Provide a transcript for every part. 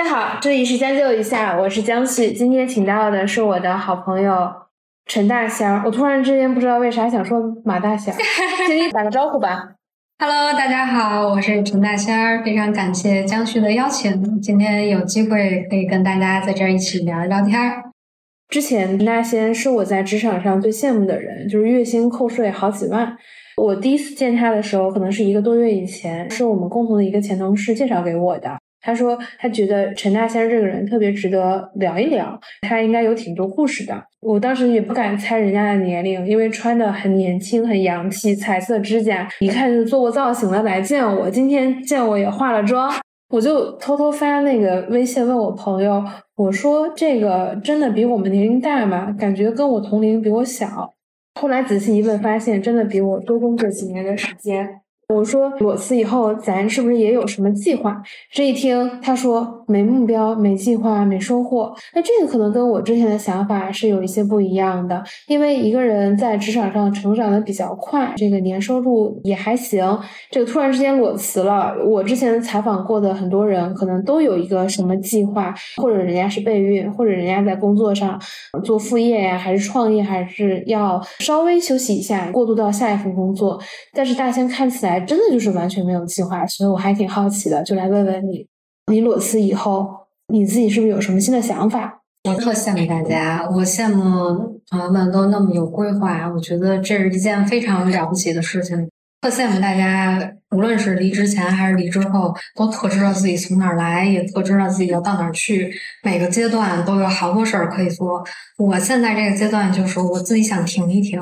大家好，这里是将就一下，我是江旭。今天请到的是我的好朋友陈大仙儿。我突然之间不知道为啥想说马大仙儿，请你打个招呼吧。Hello，大家好，我是陈大仙儿，非常感谢江旭的邀请，今天有机会可以跟大家在这儿一起聊一聊天儿。之前陈大仙是我在职场上最羡慕的人，就是月薪扣税好几万。我第一次见他的时候，可能是一个多月以前，是我们共同的一个前同事介绍给我的。他说他觉得陈大仙这个人特别值得聊一聊，他应该有挺多故事的。我当时也不敢猜人家的年龄，因为穿的很年轻、很洋气，彩色指甲，一看就做过造型的来见我。今天见我也化了妆，我就偷偷发那个微信问我朋友，我说这个真的比我们年龄大吗？感觉跟我同龄，比我小。后来仔细一问，发现真的比我多工作几年的时间。我说裸辞以后，咱是不是也有什么计划？这一听，他说没目标、没计划、没收获。那这个可能跟我之前的想法是有一些不一样的。因为一个人在职场上成长的比较快，这个年收入也还行。这个突然之间裸辞了，我之前采访过的很多人，可能都有一个什么计划，或者人家是备孕，或者人家在工作上做副业呀，还是创业，还是要稍微休息一下，过渡到下一份工作。但是大仙看起来。真的就是完全没有计划，所以我还挺好奇的，就来问问你，你裸辞以后，你自己是不是有什么新的想法？我特羡慕大家，我羡慕朋友们都那么有规划，我觉得这是一件非常了不起的事情。特羡慕大家，无论是离职前还是离职后，都特知道自己从哪儿来，也特知道自己要到哪儿去。每个阶段都有好多事儿可以做。我现在这个阶段就是我自己想停一停，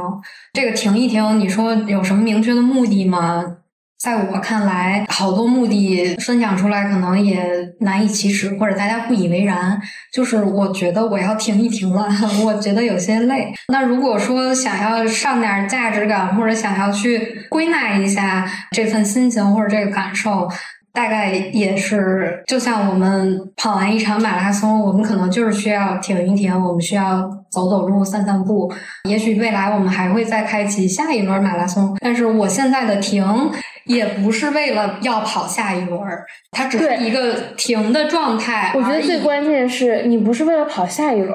这个停一停，你说有什么明确的目的吗？在我看来，好多目的分享出来可能也难以启齿，或者大家不以为然。就是我觉得我要停一停了，我觉得有些累。那如果说想要上点价值感，或者想要去归纳一下这份心情或者这个感受。大概也是，就像我们跑完一场马拉松，我们可能就是需要停一停，我们需要走走路、散散步。也许未来我们还会再开启下一轮马拉松，但是我现在的停也不是为了要跑下一轮，它只是一个停的状态。我觉得最关键是你不是为了跑下一轮。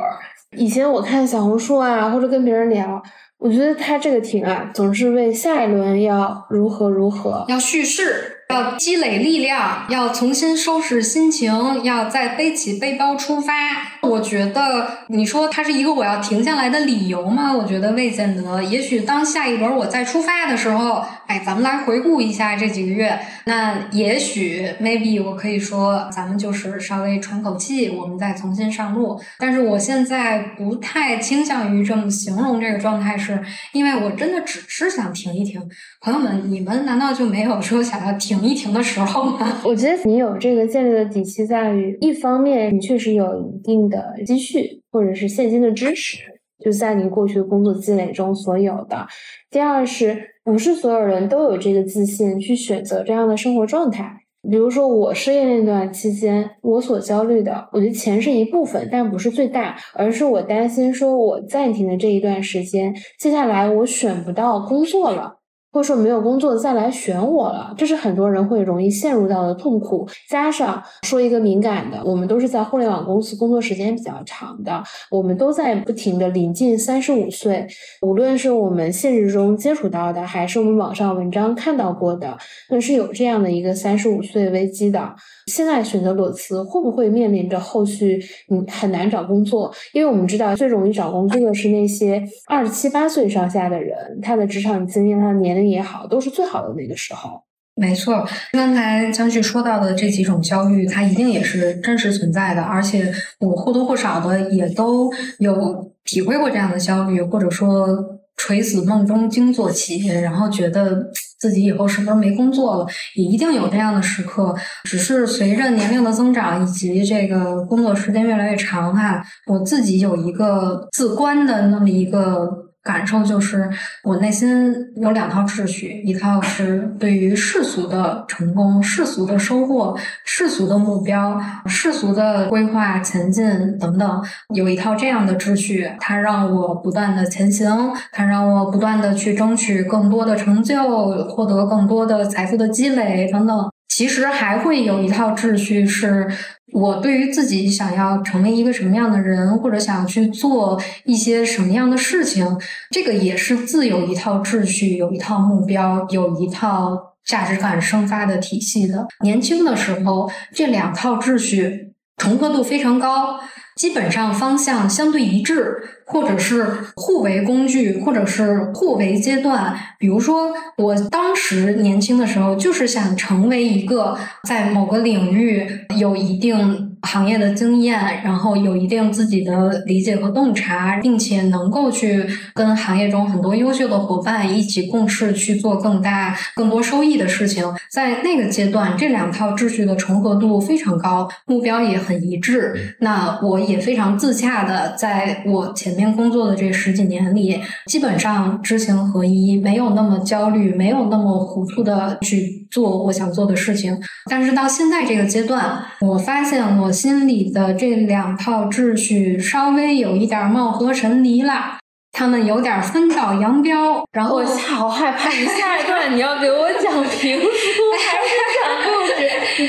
以前我看小红书啊，或者跟别人聊，我觉得他这个停啊，总是为下一轮要如何如何，要叙事。要积累力量，要重新收拾心情，要再背起背包出发。我觉得你说它是一个我要停下来的理由吗？我觉得未见得。也许当下一轮我再出发的时候，哎，咱们来回顾一下这几个月。那也许 maybe 我可以说，咱们就是稍微喘口气，我们再重新上路。但是我现在不太倾向于这么形容这个状态，是因为我真的只是想停一停。朋友们，你们难道就没有说想要停？疫情的时候吗？我觉得你有这个建立的底气在于，一方面你确实有一定的积蓄或者是现金的支持，就在你过去的工作积累中所有的；第二是不是所有人都有这个自信去选择这样的生活状态？比如说我失业那段期间，我所焦虑的，我觉得钱是一部分，但不是最大，而是我担心说我暂停的这一段时间，接下来我选不到工作了。或者说没有工作再来选我了，这是很多人会容易陷入到的痛苦。加上说一个敏感的，我们都是在互联网公司工作时间比较长的，我们都在不停的临近三十五岁。无论是我们现实中接触到的，还是我们网上文章看到过的，那是有这样的一个三十五岁危机的。现在选择裸辞，会不会面临着后续嗯很难找工作？因为我们知道最容易找工作的是那些二十七八岁上下的人，他的职场经验、他的年龄。也好，都是最好的那个时候。没错，刚才江旭说到的这几种焦虑，它一定也是真实存在的，而且我或多或少的也都有体会过这样的焦虑，或者说垂死梦中惊坐起，然后觉得自己以后是不是没工作了，也一定有这样的时刻。只是随着年龄的增长以及这个工作时间越来越长哈，我自己有一个自观的那么一个。感受就是，我内心有两套秩序，一套是对于世俗的成功、世俗的收获、世俗的目标、世俗的规划前进等等，有一套这样的秩序，它让我不断的前行，它让我不断的去争取更多的成就，获得更多的财富的积累等等。其实还会有一套秩序，是我对于自己想要成为一个什么样的人，或者想去做一些什么样的事情，这个也是自有一套秩序，有一套目标，有一套价值感生发的体系的。年轻的时候，这两套秩序重合度非常高，基本上方向相对一致。或者是互为工具，或者是互为阶段。比如说，我当时年轻的时候，就是想成为一个在某个领域有一定行业的经验，然后有一定自己的理解和洞察，并且能够去跟行业中很多优秀的伙伴一起共事，去做更大、更多收益的事情。在那个阶段，这两套秩序的重合度非常高，目标也很一致。那我也非常自洽的在我前。面工作的这十几年里，基本上知行合一，没有那么焦虑，没有那么糊涂的去做我想做的事情。但是到现在这个阶段，我发现我心里的这两套秩序稍微有一点貌合神离了。他们有点分道扬镳，然后我好害怕。你下一段你要给我讲评书还是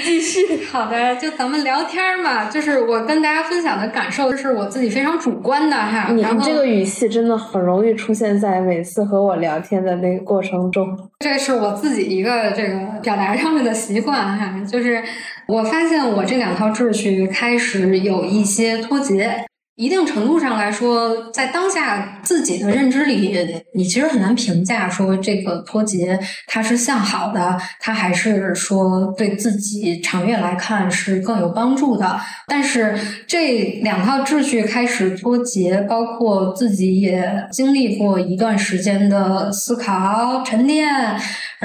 继续。好的，就咱们聊天嘛，就是我跟大家分享的感受，是我自己非常主观的哈。你这个语气真的很容易出现在每次和我聊天的那个过程中。这是我自己一个这个表达上面的习惯哈，就是我发现我这两套秩序开始有一些脱节。一定程度上来说，在当下自己的认知里，你其实很难评价说这个脱节它是向好的，它还是说对自己长远来看是更有帮助的。但是这两套秩序开始脱节，包括自己也经历过一段时间的思考沉淀，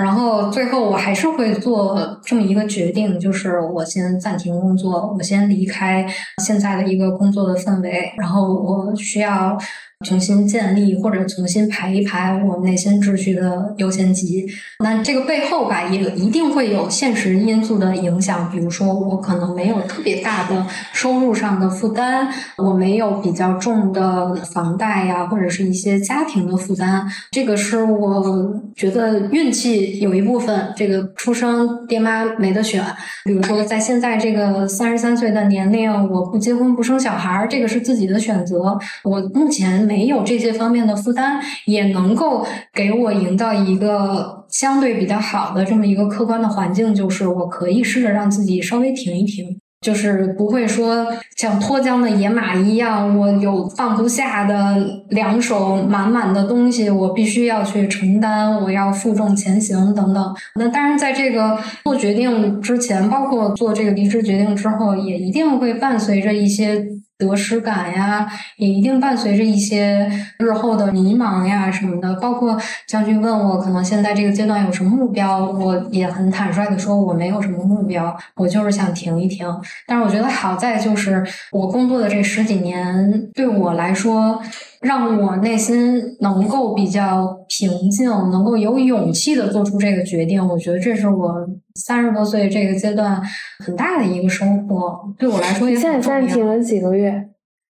然后最后我还是会做这么一个决定，就是我先暂停工作，我先离开现在的一个工作的氛围。然后我需要。重新建立或者重新排一排我内心秩序的优先级，那这个背后吧，也一定会有现实因素的影响。比如说，我可能没有特别大的收入上的负担，我没有比较重的房贷呀，或者是一些家庭的负担。这个是我觉得运气有一部分，这个出生爹妈没得选。比如说，在现在这个三十三岁的年龄，我不结婚不生小孩，这个是自己的选择。我目前。没有这些方面的负担，也能够给我营造一个相对比较好的这么一个客观的环境，就是我可以试着让自己稍微停一停，就是不会说像脱缰的野马一样，我有放不下的两手满满的东西，我必须要去承担，我要负重前行等等。那当然，在这个做决定之前，包括做这个离职决定之后，也一定会伴随着一些。得失感呀，也一定伴随着一些日后的迷茫呀什么的。包括将军问我，可能现在这个阶段有什么目标，我也很坦率的说，我没有什么目标，我就是想停一停。但是我觉得好在就是我工作的这十几年，对我来说。让我内心能够比较平静，能够有勇气的做出这个决定，我觉得这是我三十多岁这个阶段很大的一个收获。对我来说也，现在暂停了几个月？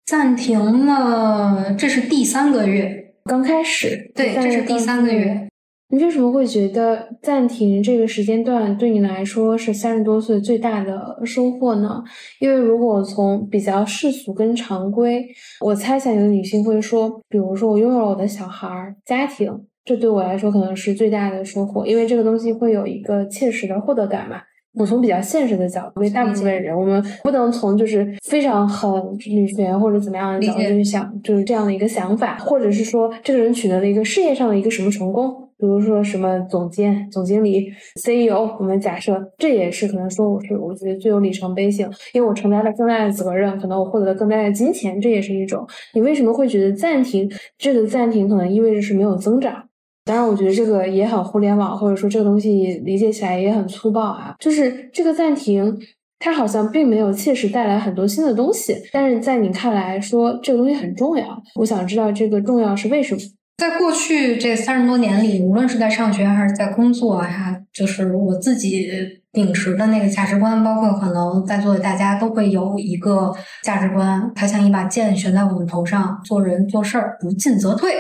暂停了，这是第三个月，刚开始。对，这是第三个月。你为什么会觉得暂停这个时间段对你来说是三十多岁最大的收获呢？因为如果从比较世俗跟常规，我猜想有的女性会说，比如说我拥有了我的小孩儿、家庭，这对我来说可能是最大的收获，因为这个东西会有一个切实的获得感嘛。我从比较现实的角度，因为大部分人，我们不能从就是非常很女权或者怎么样的角度去想，就是这样的一个想法，或者是说这个人取得了一个事业上的一个什么成功。比如说什么总监、总经理、CEO，我们假设这也是可能说我是我觉得最有里程碑性，因为我承担了更大的责任，可能我获得了更大的金钱，这也是一种。你为什么会觉得暂停？这个暂停可能意味着是没有增长。当然，我觉得这个也很互联网，或者说这个东西理解起来也很粗暴啊。就是这个暂停，它好像并没有切实带来很多新的东西，但是在你看来说这个东西很重要。我想知道这个重要是为什么。在过去这三十多年里，无论是在上学还是在工作，呀，就是我自己秉持的那个价值观，包括可能在座的大家都会有一个价值观，它像一把剑悬在我们头上，做人做事儿不进则退，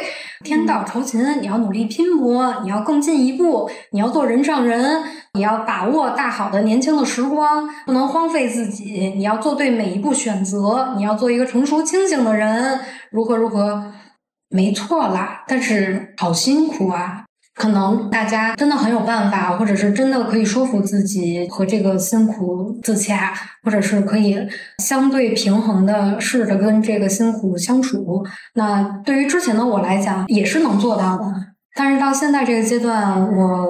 天道酬勤，你要努力拼搏，你要更进一步，你要做人上人，你要把握大好的年轻的时光，不能荒废自己，你要做对每一步选择，你要做一个成熟清醒的人，如何如何，没错啦，但是好辛苦啊。可能大家真的很有办法，或者是真的可以说服自己和这个辛苦自洽，或者是可以相对平衡的试着跟这个辛苦相处。那对于之前的我来讲，也是能做到的。但是到现在这个阶段，我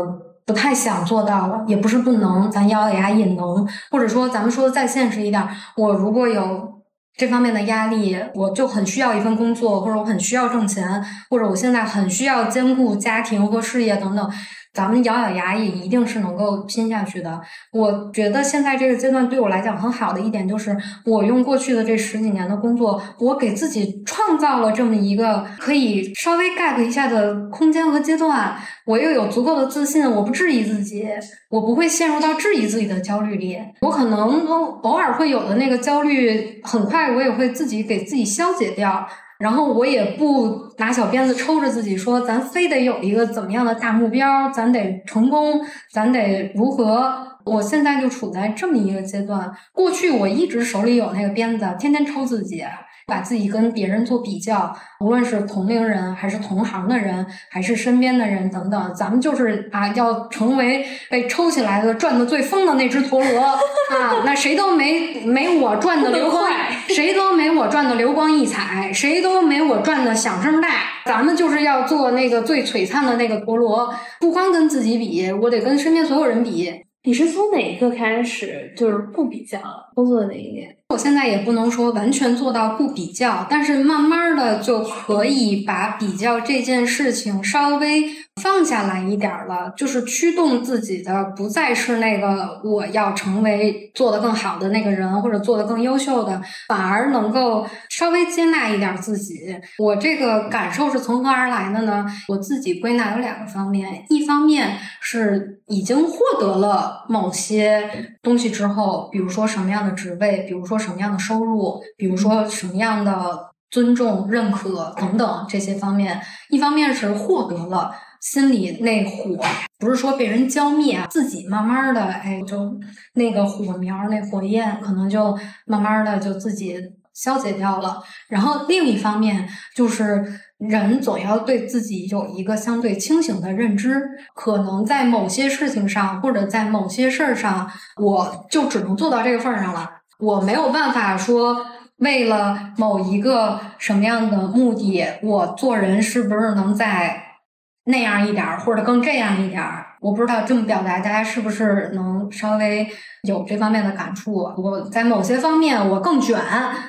不太想做到了，也不是不能，咱咬咬牙也能。或者说，咱们说的再现实一点，我如果有。这方面的压力，我就很需要一份工作，或者我很需要挣钱，或者我现在很需要兼顾家庭和事业等等。咱们咬咬牙也一定是能够拼下去的。我觉得现在这个阶段对我来讲很好的一点就是，我用过去的这十几年的工作，我给自己创造了这么一个可以稍微 gap 一下的空间和阶段。我又有足够的自信，我不质疑自己，我不会陷入到质疑自己的焦虑里。我可能偶尔会有的那个焦虑，很快我也会自己给自己消解掉。然后我也不拿小鞭子抽着自己说，咱非得有一个怎么样的大目标，咱得成功，咱得如何？我现在就处在这么一个阶段。过去我一直手里有那个鞭子，天天抽自己。把自己跟别人做比较，无论是同龄人，还是同行的人，还是身边的人等等，咱们就是啊，要成为被抽起来的转的最疯的那只陀螺啊！那谁都没没我转的流光，谁都没我转的流光溢彩，谁都没我转的响声大。咱们就是要做那个最璀璨的那个陀螺，不光跟自己比，我得跟身边所有人比。你是从哪一刻开始就是不比较了工作的那一年？我现在也不能说完全做到不比较，但是慢慢的就可以把比较这件事情稍微放下来一点了。就是驱动自己的不再是那个我要成为做的更好的那个人，或者做的更优秀的，反而能够稍微接纳一点自己。我这个感受是从何而来的呢？我自己归纳有两个方面，一方面是已经获得了某些东西之后，比如说什么样的职位，比如说。什么样的收入，比如说什么样的尊重、认可等等这些方面，一方面是获得了心里那火，不是说被人浇灭，自己慢慢的，哎，就那个火苗、那火焰，可能就慢慢的就自己消解掉了。然后另一方面就是，人总要对自己有一个相对清醒的认知，可能在某些事情上，或者在某些事儿上，我就只能做到这个份儿上了。我没有办法说，为了某一个什么样的目的，我做人是不是能在那样一点儿，或者更这样一点儿？我不知道这么表达，大家是不是能稍微有这方面的感触？我在某些方面我更卷，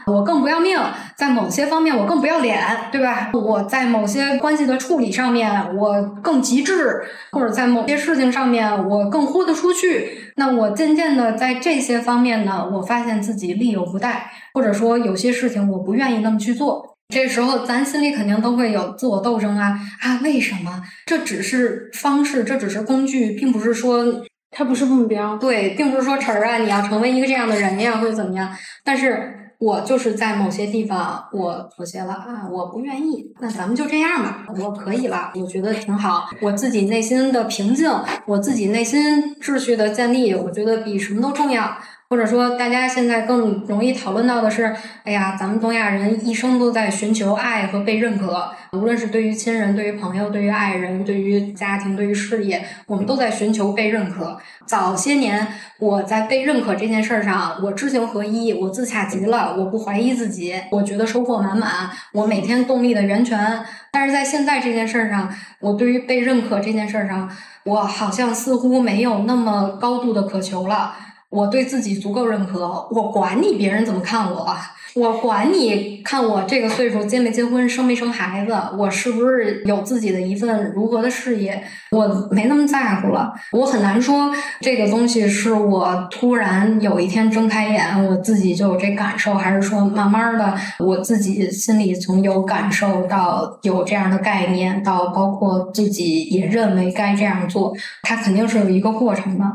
我更不要命；在某些方面我更不要脸，对吧？我在某些关系的处理上面我更极致，或者在某些事情上面我更豁得出去。那我渐渐的在这些方面呢，我发现自己力有不逮，或者说有些事情我不愿意那么去做。这时候咱心里肯定都会有自我斗争啊啊！为什么？这只是方式，这只是工具，并不是说它不是目标。对，并不是说晨儿啊，你要成为一个这样的人呀，或者怎么样。但是。我就是在某些地方我妥协了啊，我不愿意，那咱们就这样吧，我可以了，我觉得挺好，我自己内心的平静，我自己内心秩序的建立，我觉得比什么都重要。或者说，大家现在更容易讨论到的是，哎呀，咱们东亚人一生都在寻求爱和被认可，无论是对于亲人、对于朋友、对于爱人、对于家庭、对于事业，我们都在寻求被认可。早些年，我在被认可这件事儿上，我知行合一，我自洽极了，我不怀疑自己，我觉得收获满满，我每天动力的源泉。但是在现在这件事儿上，我对于被认可这件事儿上，我好像似乎没有那么高度的渴求了。我对自己足够认可，我管你别人怎么看我，我管你看我这个岁数结没结婚，生没生孩子，我是不是有自己的一份如何的事业，我没那么在乎了。我很难说这个东西是我突然有一天睁开眼，我自己就有这感受，还是说慢慢的我自己心里从有感受到有这样的概念，到包括自己也认为该这样做，它肯定是有一个过程的。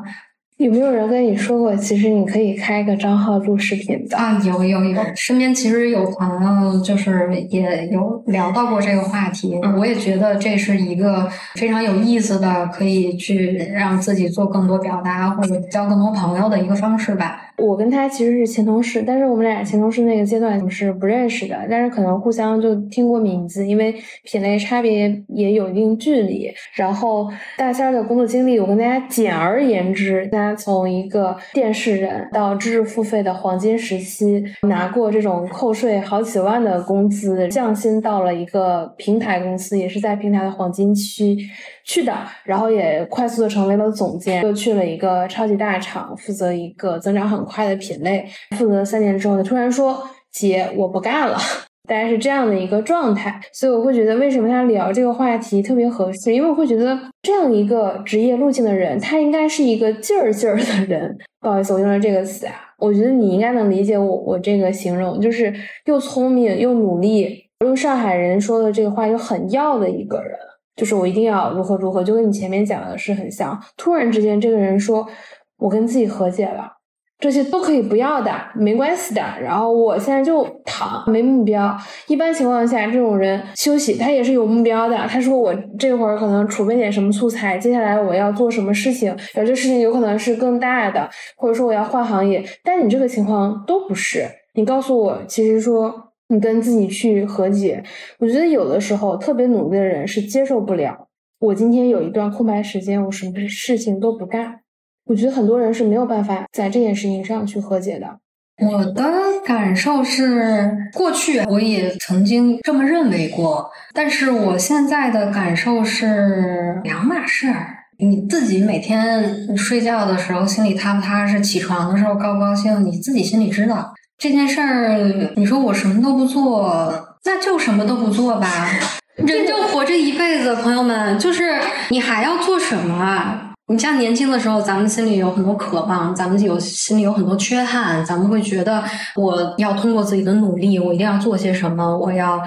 有没有人跟你说过，其实你可以开个账号录视频的啊？有有有，身边其实有朋友就是也有聊到过这个话题。我也觉得这是一个非常有意思的，可以去让自己做更多表达或者交更多朋友的一个方式吧。我跟他其实是前同事，但是我们俩前同事那个阶段是不认识的，但是可能互相就听过名字，因为品类差别也有一定距离。然后大仙儿的工作经历，我跟大家简而言之，大家从一个电视人到知识付费的黄金时期，拿过这种扣税好几万的工资，降薪到了一个平台公司，也是在平台的黄金区去的，然后也快速的成为了总监，又去了一个超级大厂，负责一个增长很快的品类，负责三年之后呢，突然说姐我不干了。大概是这样的一个状态，所以我会觉得为什么他聊这个话题特别合适，因为我会觉得这样一个职业路径的人，他应该是一个劲儿劲儿的人。不好意思，我用了这个词啊，我觉得你应该能理解我我这个形容，就是又聪明又努力，用上海人说的这个话又很要的一个人，就是我一定要如何如何，就跟你前面讲的是很像。突然之间，这个人说我跟自己和解了。这些都可以不要的，没关系的。然后我现在就躺，没目标。一般情况下，这种人休息他也是有目标的。他说我这会儿可能储备点什么素材，接下来我要做什么事情，而这事情有可能是更大的，或者说我要换行业。但你这个情况都不是。你告诉我，其实说你跟自己去和解，我觉得有的时候特别努力的人是接受不了。我今天有一段空白时间，我什么事情都不干。我觉得很多人是没有办法在这件事情上去和解的。我的感受是，过去我也曾经这么认为过，但是我现在的感受是两码事儿。你自己每天睡觉的时候心里踏不踏实，起床的时候高不高兴，你自己心里知道。这件事儿，你说我什么都不做，那就什么都不做吧。人就活这一辈子，朋友们，就是你还要做什么啊？你像年轻的时候，咱们心里有很多渴望，咱们有心里有很多缺憾，咱们会觉得我要通过自己的努力，我一定要做些什么，我要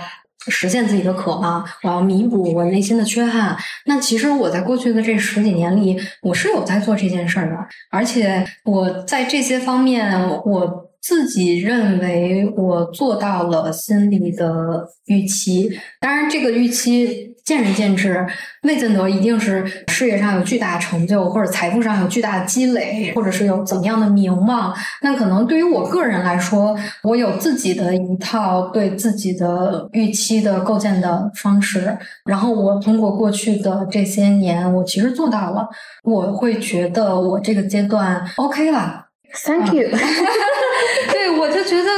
实现自己的渴望，我要弥补我内心的缺憾。那其实我在过去的这十几年里，我是有在做这件事儿的，而且我在这些方面，我自己认为我做到了心里的预期。当然，这个预期。见仁见智，未见得一定是事业上有巨大成就，或者财富上有巨大的积累，或者是有怎么样的名望。那可能对于我个人来说，我有自己的一套对自己的预期的构建的方式。然后我通过过去的这些年，我其实做到了。我会觉得我这个阶段 OK 了。Thank you。对，我就觉得。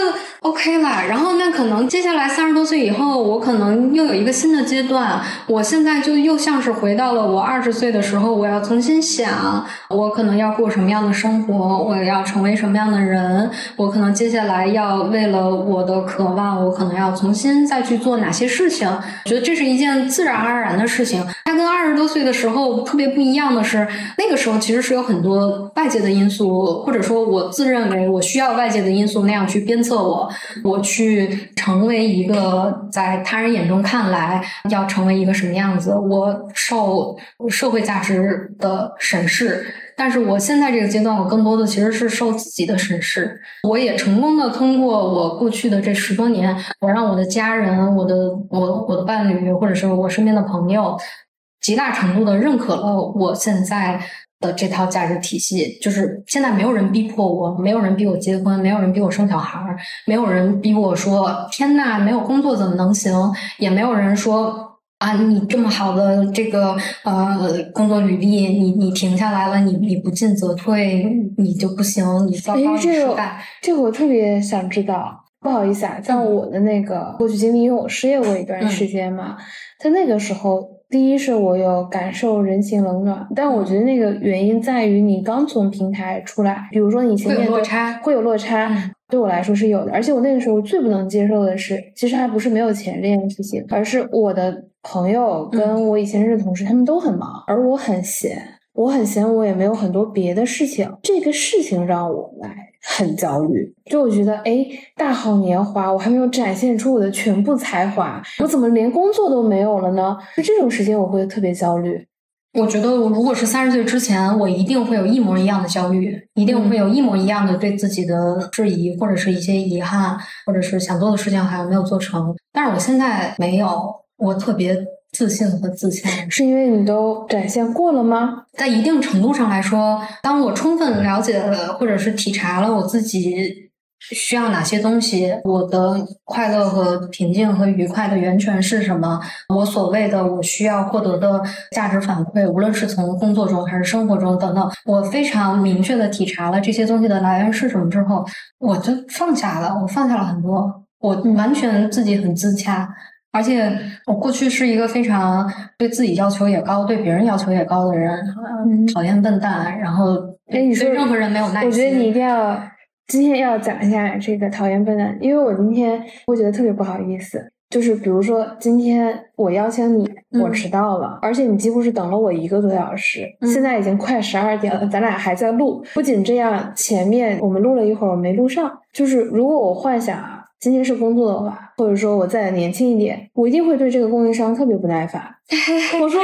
OK 了，然后那可能接下来三十多岁以后，我可能又有一个新的阶段。我现在就又像是回到了我二十岁的时候，我要重新想，我可能要过什么样的生活，我要成为什么样的人，我可能接下来要为了我的渴望，我可能要重新再去做哪些事情。觉得这是一件自然而然的事情。他跟二十多岁的时候特别不一样的是，那个时候其实是有很多外界的因素，或者说我自认为我需要外界的因素那样去鞭策我。我去成为一个在他人眼中看来要成为一个什么样子，我受社会价值的审视，但是我现在这个阶段，我更多的其实是受自己的审视。我也成功的通过我过去的这十多年，我让我的家人、我的我我的伴侣，或者是我身边的朋友，极大程度的认可了我现在。的这套价值体系，就是现在没有人逼迫我，没有人逼我结婚，没有人逼我生小孩儿，没有人逼我说天呐，没有工作怎么能行？也没有人说啊，你这么好的这个呃工作履历，你你停下来了，你你不进则退，你就不行，你糟糕，你失败。这个我特别想知道，不好意思啊，在我的那个过去经历，因为我失业过一段时间嘛，在那个时候。第一是我有感受人情冷暖，但我觉得那个原因在于你刚从平台出来，比如说你前面落差会有落差，对我来说是有的。而且我那个时候最不能接受的是，其实还不是没有钱这件事情，而是我的朋友跟我以前认识的同事，他们都很忙，而我很闲，我很闲，我也没有很多别的事情，这个事情让我来。很焦虑，就我觉得，哎，大好年华，我还没有展现出我的全部才华，我怎么连工作都没有了呢？就这种时间，我会特别焦虑。我觉得，我如果是三十岁之前，我一定会有一模一样的焦虑，一定会有一模一样的对自己的质疑，或者是一些遗憾，或者是想做的事情还没有做成。但是我现在没有，我特别自信和自洽，是因为你都展现过了吗？在一定程度上来说，当我充分了解了，或者是体察了我自己。需要哪些东西？我的快乐和平静和愉快的源泉是什么？我所谓的我需要获得的价值反馈，无论是从工作中还是生活中等等，我非常明确的体察了这些东西的来源是什么之后，我就放下了。我放下了很多，我完全自己很自洽。而且我过去是一个非常对自己要求也高、对别人要求也高的人，讨厌笨蛋，然后对任何人没有耐心。我觉得你一定要。今天要讲一下这个讨厌笨蛋，因为我今天会觉得特别不好意思。就是比如说，今天我邀请你，我迟到了，而且你几乎是等了我一个多小时。现在已经快十二点了，咱俩还在录。不仅这样，前面我们录了一会儿，我没录上。就是如果我幻想。今天是工作的话，或者说我再年轻一点，我一定会对这个供应商特别不耐烦。我说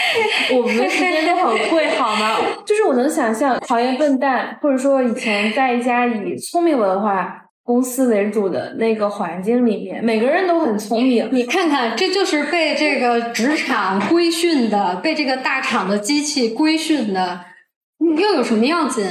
我们的时间都很贵，好吗？就是我能想象讨厌笨蛋，或者说以前在一家以聪明文化公司为主的那个环境里面，每个人都很聪明。你看看，这就是被这个职场规训的，被这个大厂的机器规训的，又有什么要紧？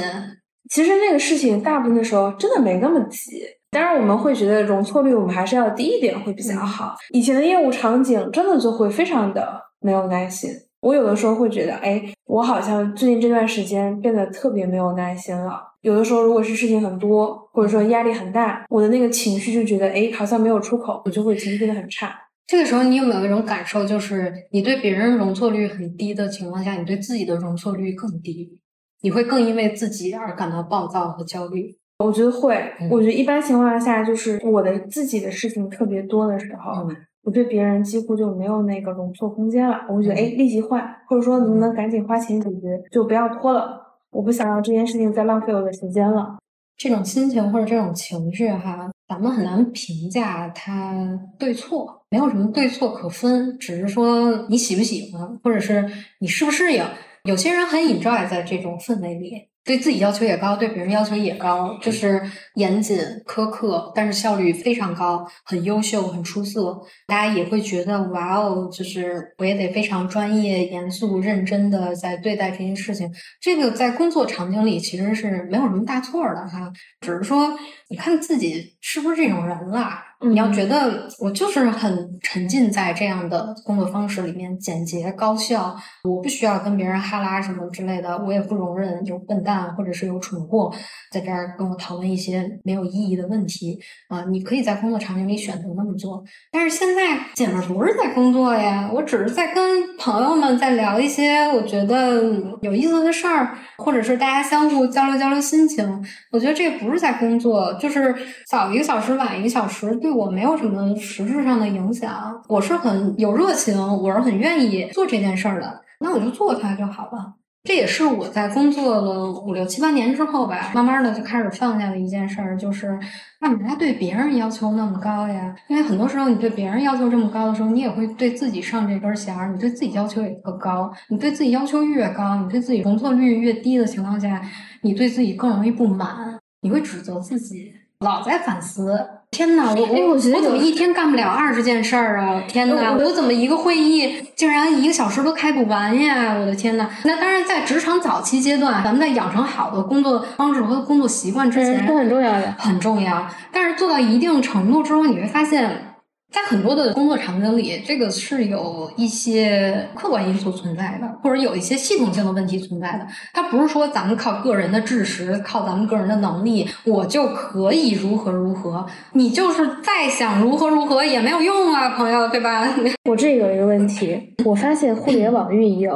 其实那个事情大部分的时候真的没那么急。当然，我们会觉得容错率我们还是要低一点会比较好。以前的业务场景真的就会非常的没有耐心。我有的时候会觉得，哎，我好像最近这段时间变得特别没有耐心了。有的时候，如果是事情很多，或者说压力很大，我的那个情绪就觉得，哎，好像没有出口，我就会情绪变得很差。这个时候，你有没有一种感受，就是你对别人容错率很低的情况下，你对自己的容错率更低，你会更因为自己而感到暴躁和焦虑。我觉得会，我觉得一般情况下，就是我的自己的事情特别多的时候，我对别人几乎就没有那个容错空间了。我会觉得，哎，立即换，或者说能不能赶紧花钱解决，就不要拖了。我不想让这件事情再浪费我的时间了。这种心情或者这种情绪，哈，咱们很难评价它对错，没有什么对错可分，只是说你喜不喜欢，或者是你适不适应。有些人很 enjoy 在这种氛围里。对自己要求也高，对别人要求也高，就是严谨苛刻，但是效率非常高，很优秀，很出色。大家也会觉得哇哦，就是我也得非常专业、严肃、认真的在对待这件事情。这个在工作场景里其实是没有什么大错的哈，只是说你看自己是不是这种人啦。你要觉得我就是很沉浸在这样的工作方式里面，简洁高效，我不需要跟别人哈拉什么之类的，我也不容忍有笨蛋或者是有蠢货在这儿跟我讨论一些没有意义的问题啊！你可以在工作场景里选择那么做，但是现在姐们不是在工作呀，我只是在跟朋友们在聊一些我觉得有意思的事儿，或者是大家相互交流交流心情。我觉得这不是在工作，就是早一个小时晚一个小时对。我没有什么实质上的影响，我是很有热情，我是很愿意做这件事儿的，那我就做它就好了。这也是我在工作了五六七八年之后吧，慢慢的就开始放下的一件事儿，就是干嘛对别人要求那么高呀？因为很多时候你对别人要求这么高的时候，你也会对自己上这根弦儿，你对自己要求也特高。你对自己要求越高，你对自己容错率越低的情况下，你对自己更容易不满，你会指责自己，老在反思。天呐，我我我怎么一天干不了二十件事儿啊？天呐，我怎么一个会议竟然一个小时都开不完呀？我的天呐！那当然，在职场早期阶段，咱们在养成好的工作方式和工作习惯之前，都很重要的，很重要。但是做到一定程度之后，你会发现。在很多的工作场景里，这个是有一些客观因素存在的，或者有一些系统性的问题存在的。它不是说咱们靠个人的知识、靠咱们个人的能力，我就可以如何如何。你就是再想如何如何也没有用啊，朋友，对吧？我这有一个问题，我发现互联网运营，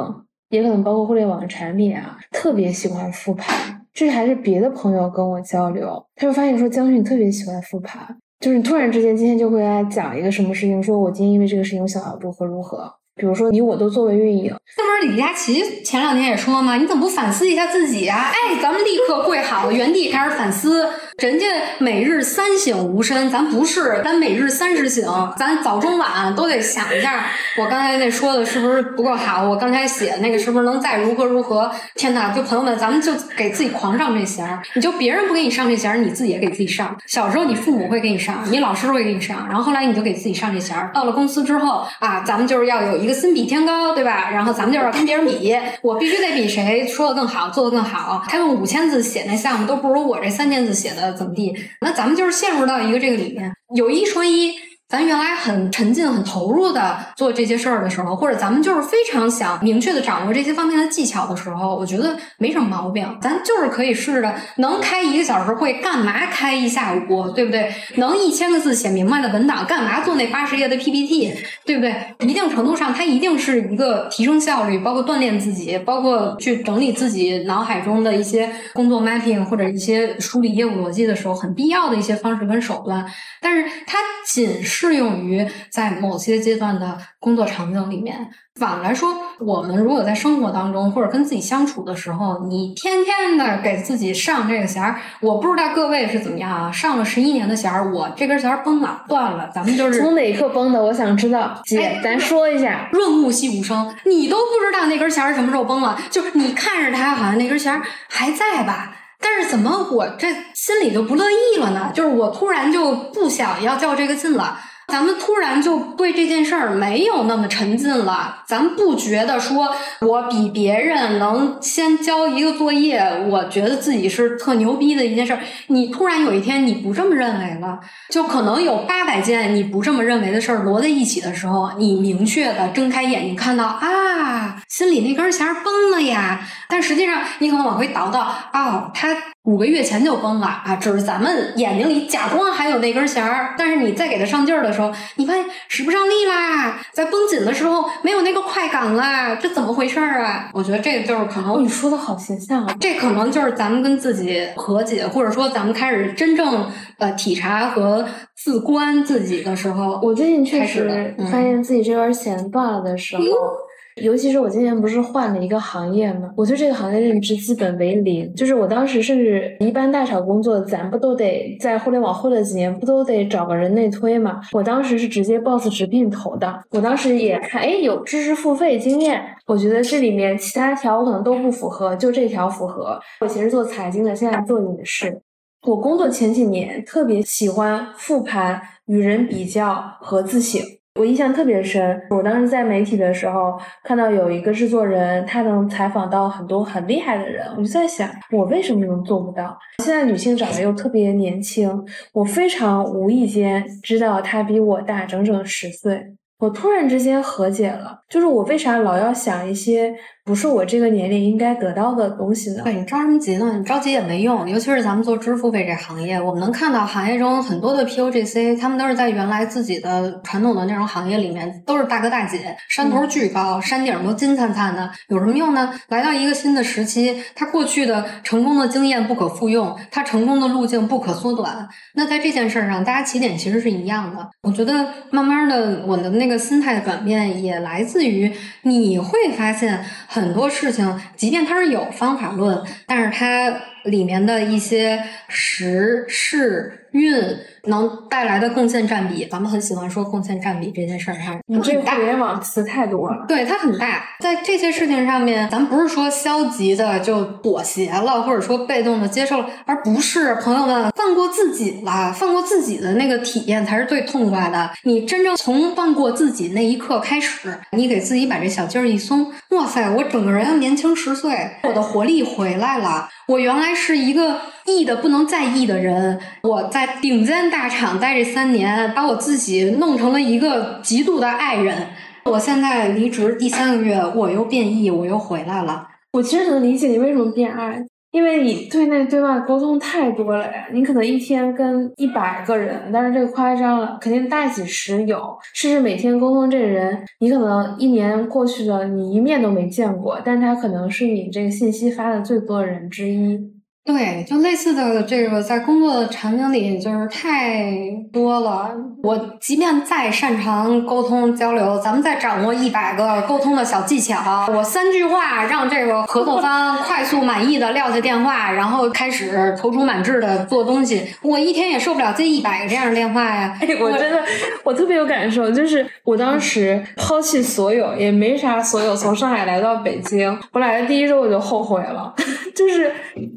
也可能包括互联网的产品啊，特别喜欢复盘。这还是别的朋友跟我交流，他就发现说江迅特别喜欢复盘。就是你突然之间今天就会来讲一个什么事情，说我今天因为这个事情我想要如何如何。比如说你我都作为运营，那不是李佳琦前两天也说吗？你怎么不反思一下自己啊？哎，咱们立刻跪好，原地开始反思。人家每日三省吾身，咱不是，咱每日三十省，咱早中晚都得想一下。我刚才那说的是不是不够好？我刚才写那个是不是能再如何如何？天哪！就朋友们，咱们就给自己狂上这弦儿。你就别人不给你上这弦儿，你自己也给自己上。小时候你父母会给你上，你老师会给你上，然后后来你就给自己上这弦儿。到了公司之后啊，咱们就是要有一个心比天高，对吧？然后咱们就是要跟别人比，我必须得比谁说的更好，做的更好。他用五千字写那项目都不如我这三千字写的怎么地？那咱们就是陷入到一个这个里面，有一说一。咱原来很沉浸、很投入的做这些事儿的时候，或者咱们就是非常想明确的掌握这些方面的技巧的时候，我觉得没什么毛病。咱就是可以试着能开一个小时会，干嘛开一下午，对不对？能一千个字写明白的文档，干嘛做那八十页的 PPT，对不对？一定程度上，它一定是一个提升效率，包括锻炼自己，包括去整理自己脑海中的一些工作 mapping 或者一些梳理业务逻辑的时候，很必要的一些方式跟手段。但是它仅是。适用于在某些阶段的工作场景里面。反来说，我们如果在生活当中或者跟自己相处的时候，你天天的给自己上这个弦儿，我不知道各位是怎么样啊？上了十一年的弦儿，我这根弦儿崩了，断了。咱们就是从哪一刻崩的？我想知道，姐，咱说一下。润物细无声，你都不知道那根弦儿什么时候崩了，就是你看着它，好像那根弦儿还在吧？但是怎么我这心里就不乐意了呢？就是我突然就不想要较这个劲了。咱们突然就对这件事儿没有那么沉浸了，咱不觉得说我比别人能先交一个作业，我觉得自己是特牛逼的一件事儿。你突然有一天你不这么认为了，就可能有八百件你不这么认为的事儿摞在一起的时候，你明确的睁开眼睛看到啊，心里那根弦崩了呀。但实际上你可能往回倒倒啊，他。五个月前就崩了啊！只是咱们眼睛里假装还有那根弦儿，但是你再给它上劲儿的时候，你发现使不上力啦，在绷紧的时候没有那个快感啦，这怎么回事儿啊？我觉得这个就是可能你说的好形象啊，这可能就是咱们跟自己和解，或者说咱们开始真正呃体察和自观自己的时候。我最近确实发现自己这根弦断了的时候。尤其是我今年不是换了一个行业嘛，我对这个行业认知基本为零。就是我当时甚至一般大厂工作，咱不都得在互联网混了几年，不都得找个人内推嘛？我当时是直接 boss 直聘投的。我当时也看，哎，有知识付费经验，我觉得这里面其他条我可能都不符合，就这条符合。我其实做财经的，现在做影视。我工作前几年特别喜欢复盘、与人比较和自省。我印象特别深，我当时在媒体的时候看到有一个制作人，他能采访到很多很厉害的人，我就在想，我为什么能做不到？现在女性长得又特别年轻，我非常无意间知道她比我大整整十岁，我突然之间和解了，就是我为啥老要想一些。不是我这个年龄应该得到的东西呢？对你着什么急呢？你着急也没用。尤其是咱们做支付费这行业，我们能看到行业中很多的 P O G C，他们都是在原来自己的传统的那种行业里面，都是大哥大姐，山头巨高，山顶都金灿灿的，有什么用呢？来到一个新的时期，他过去的成功的经验不可复用，他成功的路径不可缩短。那在这件事上，大家起点其实是一样的。我觉得慢慢的，我的那个心态的转变也来自于你会发现。很多事情，即便它是有方法论，但是它里面的一些时事运。能带来的贡献占比，咱们很喜欢说贡献占比这件事儿上，你这个互联网词太多了。对，它很大，在这些事情上面，咱不是说消极的就妥协了，或者说被动的接受了，而不是朋友们放过自己了，放过自己的那个体验才是最痛快的。你真正从放过自己那一刻开始，你给自己把这小劲儿一松，哇塞，我整个人要年轻十岁，我的活力回来了。我原来是一个易的不能再易的人，我在顶尖大厂待这三年，把我自己弄成了一个极度的爱人。我现在离职第三个月，我又变异，我又回来了。我其实能理解你为什么变爱，因为你对内对外沟通太多了呀。你可能一天跟一百个人，但是这个夸张了，肯定大几十有。甚至每天沟通这个人，你可能一年过去了，你一面都没见过，但他可能是你这个信息发的最多的人之一。对，就类似的这个，在工作的场景里就是太多了。我即便再擅长沟通交流，咱们再掌握一百个沟通的小技巧，我三句话让这个合作方快速满意的撂下电话，然后开始踌躇满志的做东西，我一天也受不了接一百个这样的电话呀。我真的，我特别有感受，就是我当时抛弃所有，也没啥所有，从上海来到北京，我来的第一周我就后悔了，就是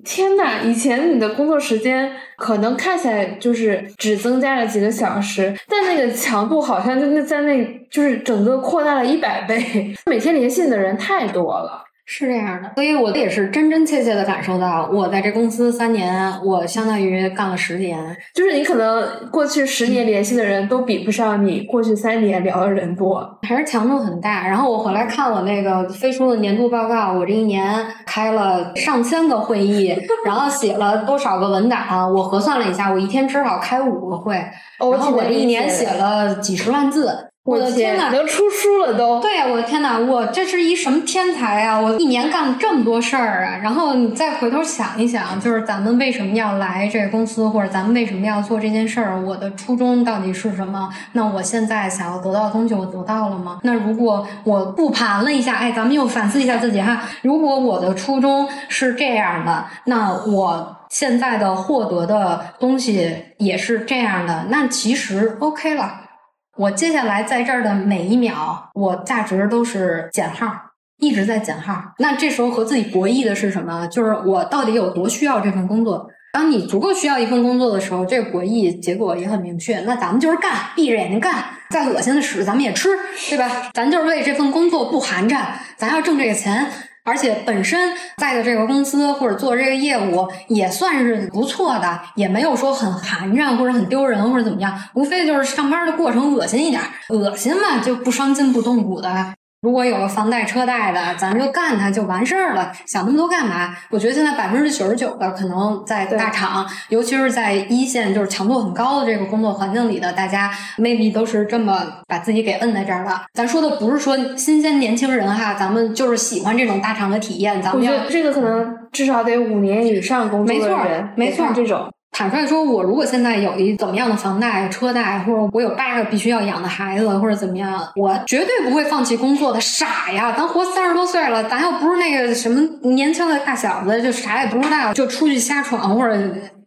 天。以前你的工作时间可能看起来就是只增加了几个小时，但那个强度好像就那在那就是整个扩大了一百倍，每天联系你的人太多了。是这样的，所以我也是真真切切的感受到，我在这公司三年，我相当于干了十年。就是你可能过去十年联系的人都比不上你过去三年聊的人多，还是强度很大。然后我回来看我那个飞书的年度报告，我这一年开了上千个会议，然后写了多少个文档，我核算了一下，我一天至少开五个会，然后我这一年写了几十万字。我的天呐，能出书了都！对呀，我的天呐，我这是一什么天才啊！我一年干了这么多事儿啊！然后你再回头想一想，就是咱们为什么要来这个公司，或者咱们为什么要做这件事儿？我的初衷到底是什么？那我现在想要得到的东西，我得到了吗？那如果我复盘了一下，哎，咱们又反思一下自己哈。如果我的初衷是这样的，那我现在的获得的东西也是这样的，那其实 OK 了。我接下来在这儿的每一秒，我价值都是减号，一直在减号。那这时候和自己博弈的是什么？就是我到底有多需要这份工作？当你足够需要一份工作的时候，这个博弈结果也很明确。那咱们就是干，闭着眼睛干，再恶心的屎咱们也吃，对吧？咱就是为这份工作不寒碜，咱要挣这个钱。而且本身在的这个公司或者做这个业务也算是不错的，也没有说很寒碜或者很丢人或者怎么样，无非就是上班的过程恶心一点，恶心嘛就不伤筋不动骨的。如果有个房贷车贷的，咱就干它就完事儿了，想那么多干嘛？我觉得现在百分之九十九的可能在大厂，尤其是在一线，就是强度很高的这个工作环境里的，大家 maybe 都是这么把自己给摁在这儿的。咱说的不是说新鲜年轻人哈，咱们就是喜欢这种大厂的体验。咱们要这个可能至少得五年以上工作的人，没错，这种。坦率说，我如果现在有一怎么样的房贷、车贷，或者我有八个必须要养的孩子，或者怎么样，我绝对不会放弃工作的。傻呀，咱活三十多岁了，咱又不是那个什么年轻的大小子，就啥也不知道，就出去瞎闯或者。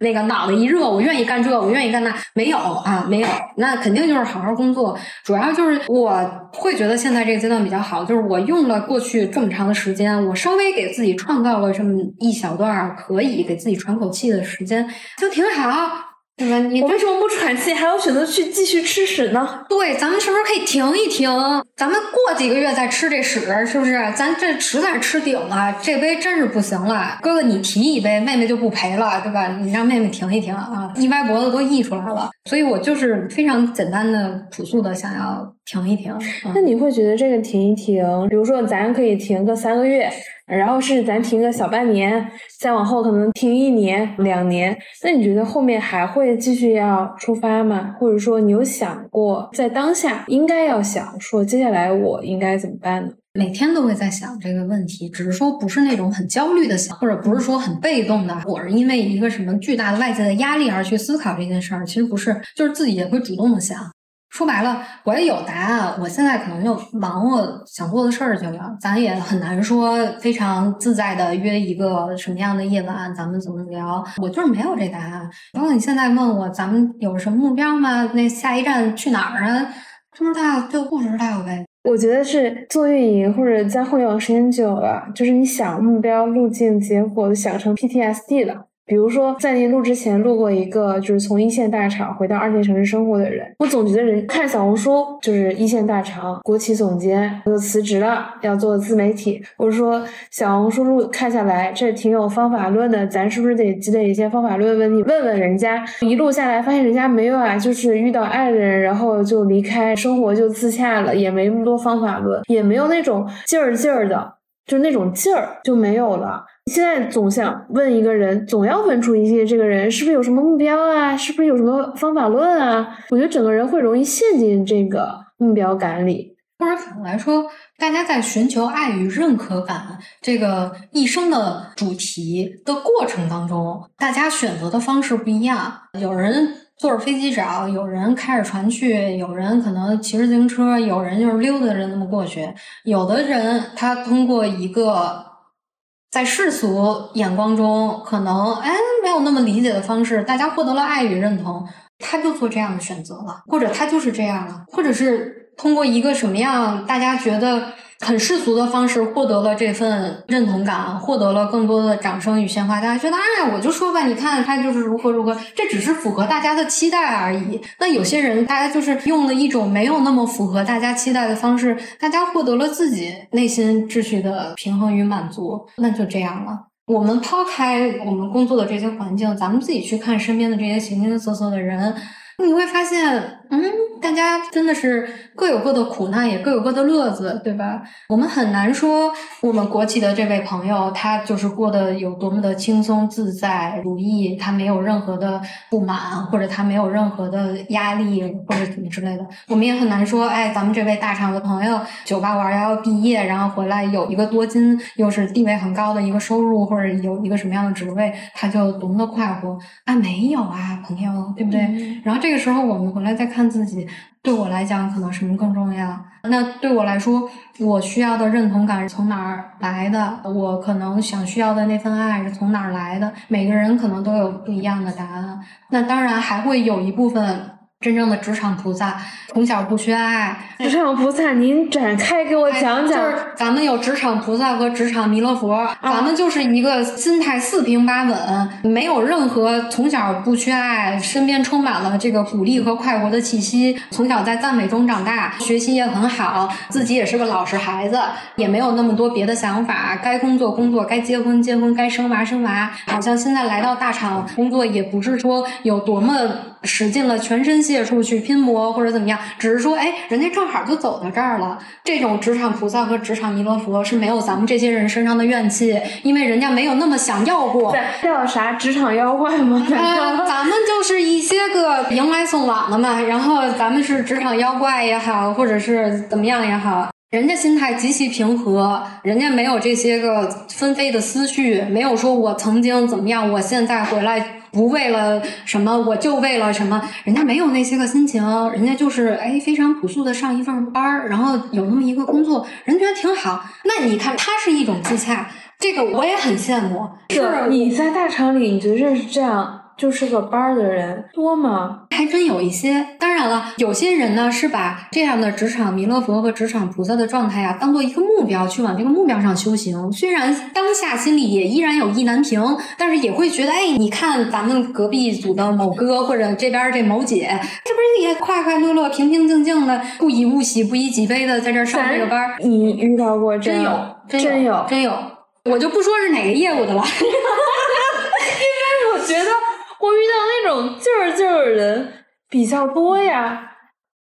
那个脑袋一热，我愿意干这，我愿意干那，没有啊，没有，那肯定就是好好工作。主要就是我会觉得现在这个阶段比较好，就是我用了过去这么长的时间，我稍微给自己创造了这么一小段可以给自己喘口气的时间，就挺好。对吧？你为什么不喘气，还要选择去继续吃屎呢？对，咱们是不是可以停一停？咱们过几个月再吃这屎，是不是？咱这实在是吃顶了，这杯真是不行了。哥哥，你提一杯，妹妹就不赔了，对吧？你让妹妹停一停啊！一歪脖子都溢出来了。所以我就是非常简单的、朴素的想要停一停。那你会觉得这个停一停，比如说咱可以停个三个月。然后是咱停个小半年，再往后可能停一年、两年。那你觉得后面还会继续要出发吗？或者说你有想过在当下应该要想说接下来来我应该怎么办呢？每天都会在想这个问题，只是说不是那种很焦虑的想，或者不是说很被动的，我是因为一个什么巨大的外界的压力而去思考这件事儿。其实不是，就是自己也会主动的想。说白了，我也有答案。我现在可能就忙我想做的事儿去了，咱也很难说非常自在的约一个什么样的夜晚，咱们怎么聊？我就是没有这答案。包括你现在问我，咱们有什么目标吗？那下一站去哪儿啊？这么大就不知道呗。我觉得是做运营或者在互联网时间久了，就是你想目标、路径、结果想成 PTSD 了。比如说，在您录之前录过一个，就是从一线大厂回到二线城市生活的人。我总觉得人看小红书，就是一线大厂国企总监就辞职了，要做自媒体。我说小红书录看下来，这挺有方法论的，咱是不是得积累一些方法论？问你问问人家，一录下来发现人家没有啊，就是遇到爱人，然后就离开，生活就自洽了，也没那么多方法论，也没有那种劲儿劲儿的，就是那种劲儿就没有了。现在总想问一个人，总要问出一些这个人是不是有什么目标啊？是不是有什么方法论啊？我觉得整个人会容易陷进这个目标感里。或者反过来说，大家在寻求爱与认可感这个一生的主题的过程当中，大家选择的方式不一样。有人坐着飞机找，有人开着船去，有人可能骑着自行车，有人就是溜达着那么过去。有的人他通过一个在世俗眼光中可能哎没有那么理解的方式，大家获得了爱与认同。他就做这样的选择了，或者他就是这样了，或者是通过一个什么样大家觉得很世俗的方式获得了这份认同感，获得了更多的掌声与鲜花。大家觉得，哎，我就说吧，你看他就是如何如何，这只是符合大家的期待而已。那有些人，大家就是用了一种没有那么符合大家期待的方式，大家获得了自己内心秩序的平衡与满足，那就这样了。我们抛开我们工作的这些环境，咱们自己去看身边的这些形形色色的人。你会发现，嗯，大家真的是各有各的苦难，也各有各的乐子，对吧？我们很难说，我们国企的这位朋友，他就是过得有多么的轻松自在、如意，他没有任何的不满，或者他没有任何的压力，或者怎么之类的。我们也很难说，哎，咱们这位大厂的朋友，九八五二幺幺毕业，然后回来有一个多金，又是地位很高的一个收入，或者有一个什么样的职位，他就多么的快活啊？没有啊，朋友，对不对？然后。这个时候，我们回来再看自己，对我来讲，可能什么更重要？那对我来说，我需要的认同感是从哪儿来的？我可能想需要的那份爱是从哪儿来的？每个人可能都有不一样的答案。那当然还会有一部分。真正的职场菩萨从小不缺爱。职场菩萨，您展开给我讲讲。就是咱们有职场菩萨和职场弥勒佛，咱们就是一个心态四平八稳，没有任何从小不缺爱，身边充满了这个鼓励和快活的气息。从小在赞美中长大，学习也很好，自己也是个老实孩子，也没有那么多别的想法。该工作工作，该结婚结婚，该生娃生娃。好像现在来到大厂工作，也不是说有多么使尽了全身解数去拼搏或者怎么样，只是说，哎，人家正好就走到这儿了。这种职场菩萨和职场弥勒佛是没有咱们这些人身上的怨气，因为人家没有那么想要过。叫啥职场妖怪吗？咱们就是一些个迎来送往的嘛。然后咱们是职场妖怪也好，或者是怎么样也好，人家心态极其平和，人家没有这些个纷飞的思绪，没有说我曾经怎么样，我现在回来。不为了什么，我就为了什么。人家没有那些个心情，人家就是哎，非常朴素的上一份班儿，然后有那么一个工作，人觉得挺好。那你看，他是一种自洽，这个我也很羡慕。是你在大厂里，你觉得是这样？就是个班儿的人多吗？还真有一些。当然了，有些人呢是把这样的职场弥勒佛和职场菩萨的状态呀，当做一个目标去往这个目标上修行。虽然当下心里也依然有意难平，但是也会觉得，哎，你看咱们隔壁组的某哥或者这边这某姐，这不是也快快乐乐、平平静静的，不以物喜、不以己悲的在这上这个班？你遇到过真有，真有，真有。我就不说是哪个业务的了，因为我觉得。我遇到那种劲儿劲儿的人比较多呀。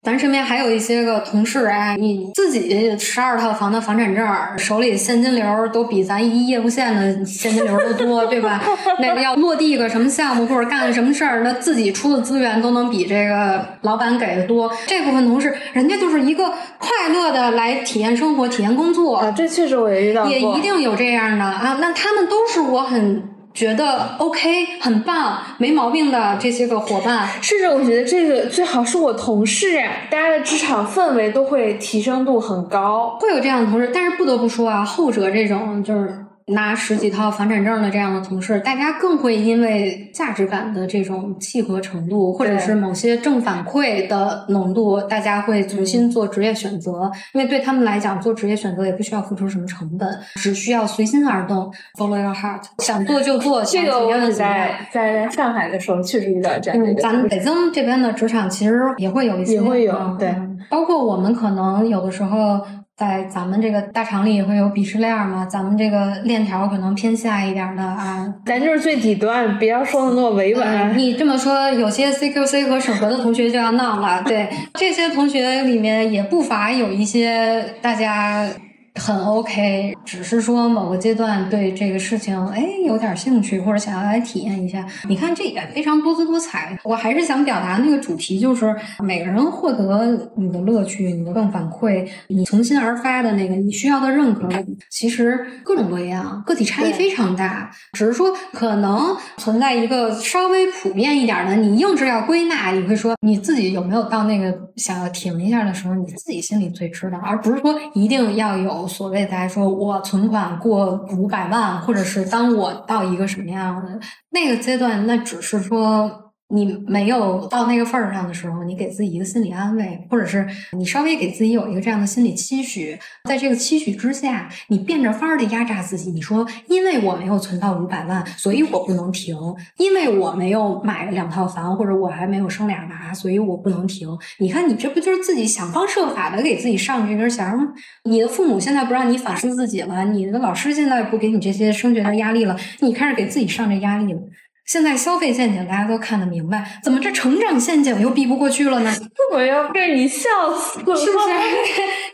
咱身边还有一些个同事啊，你自己十二套房的房产证，手里现金流都比咱一业务线的现金流都多，对吧？那个要落地个什么项目或者干个什么事儿，那自己出的资源都能比这个老板给的多。这部分同事，人家就是一个快乐的来体验生活、体验工作啊。这确实我也遇到过，也一定有这样的啊。那他们都是我很。觉得 OK 很棒，没毛病的这些个伙伴，甚至我觉得这个最好是我同事，大家的职场氛围都会提升度很高，会有这样的同事。但是不得不说啊，后者这种就是。拿十几套房产证的这样的同事，大家更会因为价值感的这种契合程度，或者是某些正反馈的浓度，大家会重新做职业选择。因为对他们来讲，做职业选择也不需要付出什么成本，只需要随心而动，follow your heart，想做就做。这个我在在上海的时候确实遇到这样。咱北京这边的职场其实也会有一些，也会有对，包括我们可能有的时候。在咱们这个大厂里也会有鄙视链嘛，咱们这个链条可能偏下一点的啊，咱就是最底端，不要说的那么委婉。你这么说，有些 CQC 和审核的同学就要闹了。对，这些同学里面也不乏有一些大家很 OK，只是说某个阶段对这个事情哎有点兴趣，或者想要来体验一下。你看这也非常多姿多彩。我还是想表达那个主题，就是每个人获得你的乐趣、你的正反馈、你从心而发的那个你需要的认可，其实各种各样，个体差异非常大。只是说可能存在一个稍微普遍一点的，你硬是要归纳，你会说你自己有没有到那个想要停一下的时候，你自己心里最知道，而不是说一定要有所谓的来说我存款过五百万，或者是当我到一个什么样的那个阶段，那只是说。你没有到那个份儿上的时候，你给自己一个心理安慰，或者是你稍微给自己有一个这样的心理期许，在这个期许之下，你变着法儿的压榨自己。你说，因为我没有存到五百万，所以我不能停；因为我没有买两套房，或者我还没有生俩娃，所以我不能停。你看，你这不就是自己想方设法的给自己上这根弦吗？你的父母现在不让你反思自己了，你的老师现在不给你这些升学的压力了，你开始给自己上这压力了。现在消费陷阱大家都看得明白，怎么这成长陷阱又避不过去了呢？我要被你笑死了，是不是？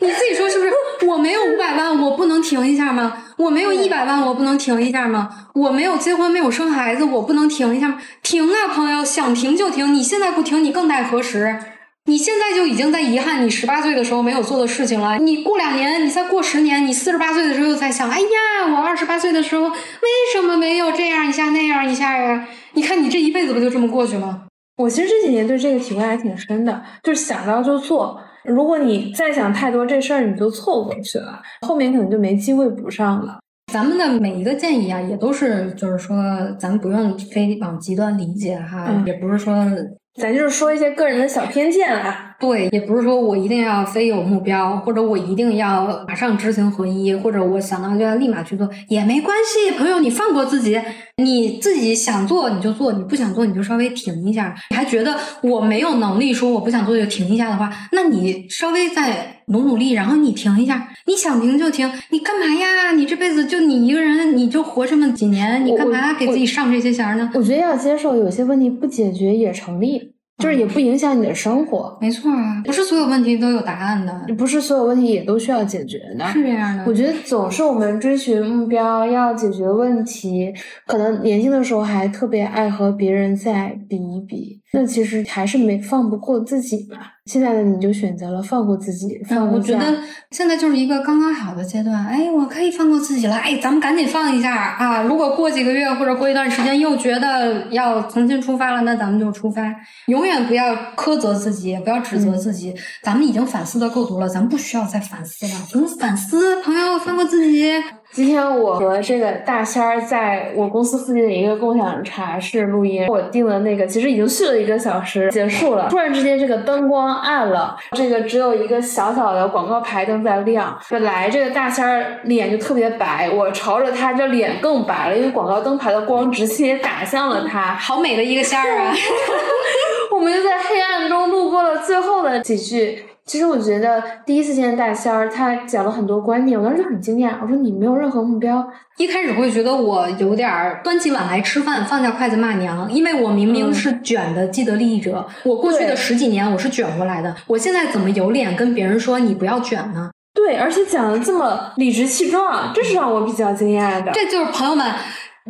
你自己说是不是？我没有五百万，我不能停一下吗？我没有一百万，我不能停一下吗？我没有结婚，没有生孩子，我不能停一下吗？停啊，朋友，想停就停，你现在不停，你更待何时？你现在就已经在遗憾你十八岁的时候没有做的事情了。你过两年，你再过十年，你四十八岁的时候又在想，哎呀，我二十八岁的时候为什么没有这样一下那样一下呀？你看你这一辈子不就这么过去吗？我其实这几年对这个体会还挺深的，就是想到就做。如果你再想太多，这事儿你就错过去了，后面可能就没机会补上了。咱们的每一个建议啊，也都是就是说，咱们不用非往极端理解哈，也不是说。咱就是说一些个人的小偏见啊，对，也不是说我一定要非有目标，或者我一定要马上知行合一，或者我想到就要立马去做，也没关系，朋友，你放过自己，你自己想做你就做，你不想做你就稍微停一下。你还觉得我没有能力说我不想做就停一下的话，那你稍微再努努力，然后你停一下，你想停就停，你干嘛呀？你这辈子就你一个人，你就活这么几年，你干嘛给自己上这些弦呢？我觉得要接受有些问题不解决也成立。就是也不影响你的生活，没错啊，不是所有问题都有答案的，不是所有问题也都需要解决的，是这样的。我觉得总是我们追寻目标，要解决问题，可能年轻的时候还特别爱和别人再比一比，那其实还是没放不过自己吧。现在的你就选择了放过自己，放我觉得现在就是一个刚刚好的阶段。哎，我可以放过自己了。哎，咱们赶紧放一下啊！如果过几个月或者过一段时间又觉得要重新出发了，那咱们就出发。永远不要苛责自己，也不要指责自己。咱们已经反思的够多了，咱们不需要再反思了。不用反思，朋友，放过自己。今天我和这个大仙儿在我公司附近的一个共享茶室录音，我订的那个其实已经续了一个小时，结束了。突然之间，这个灯光暗了，这个只有一个小小的广告牌灯在亮。本来这个大仙儿脸就特别白，我朝着他，这脸更白了，因为广告灯牌的光直接打向了他。好美的一个仙儿啊！我们就在黑暗中度过了最后的几句。其实我觉得第一次见大仙儿，他讲了很多观念，我当时就很惊讶。我说你没有任何目标，一开始会觉得我有点端起碗来吃饭，放下筷子骂娘，因为我明明是卷的既得利益者，我过去的十几年我是卷过来的，我现在怎么有脸跟别人说你不要卷呢？对，而且讲的这么理直气壮，这是让我比较惊讶的。这就是朋友们。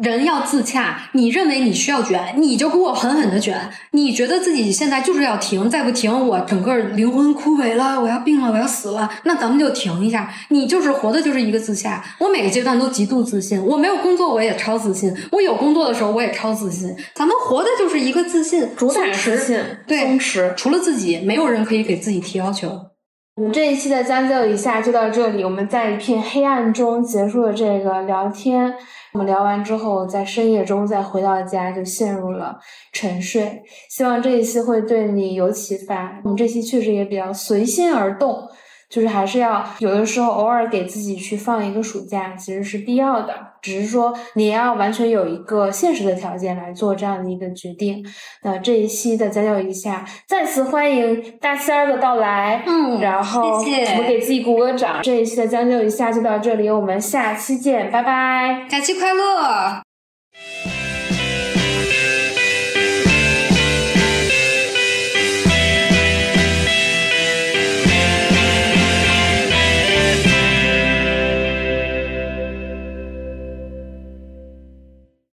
人要自洽，你认为你需要卷，你就给我狠狠的卷。你觉得自己现在就是要停，再不停，我整个灵魂枯萎了，我要病了，我要死了，那咱们就停一下。你就是活的就是一个自洽。我每个阶段都极度自信，我没有工作我也超自信，我有工作的时候我也超自信。咱们活的就是一个自信，主打自信，对，松弛。除了自己，没有人可以给自己提要求。我们这一期的将就一下就到这里，我们在一片黑暗中结束了这个聊天。我们聊完之后，在深夜中再回到家，就陷入了沉睡。希望这一期会对你有启发。我们这期确实也比较随心而动。就是还是要有的时候偶尔给自己去放一个暑假，其实是必要的。只是说你要完全有一个现实的条件来做这样的一个决定。那这一期的将就一下，再次欢迎大仙儿的到来。嗯，然后我们给自己鼓个掌。这一期的将就一下就到这里，我们下期见，拜拜，假期快乐。